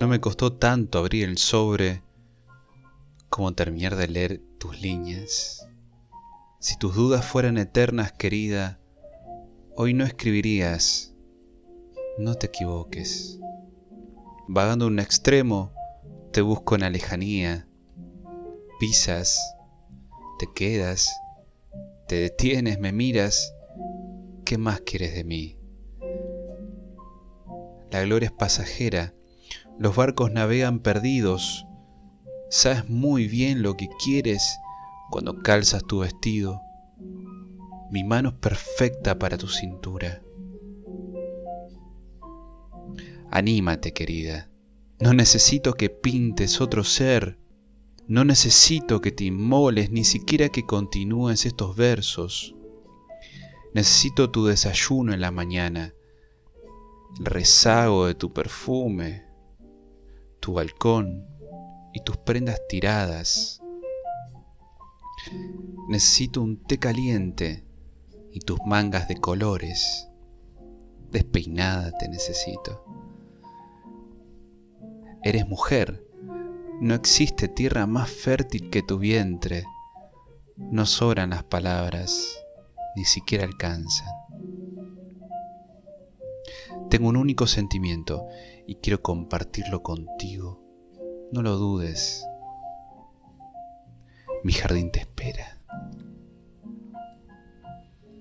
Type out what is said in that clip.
No me costó tanto abrir el sobre como terminar de leer tus líneas. Si tus dudas fueran eternas, querida, hoy no escribirías. No te equivoques. Vagando un extremo, te busco en la lejanía. Pisas, te quedas, te detienes, me miras. ¿Qué más quieres de mí? La gloria es pasajera, los barcos navegan perdidos. Sabes muy bien lo que quieres cuando calzas tu vestido. Mi mano es perfecta para tu cintura. Anímate, querida. No necesito que pintes otro ser. No necesito que te inmoles, ni siquiera que continúes estos versos. Necesito tu desayuno en la mañana, el rezago de tu perfume, tu balcón y tus prendas tiradas. Necesito un té caliente y tus mangas de colores. Despeinada te necesito. Eres mujer. No existe tierra más fértil que tu vientre. No sobran las palabras, ni siquiera alcanzan. Tengo un único sentimiento y quiero compartirlo contigo. No lo dudes. Mi jardín te espera.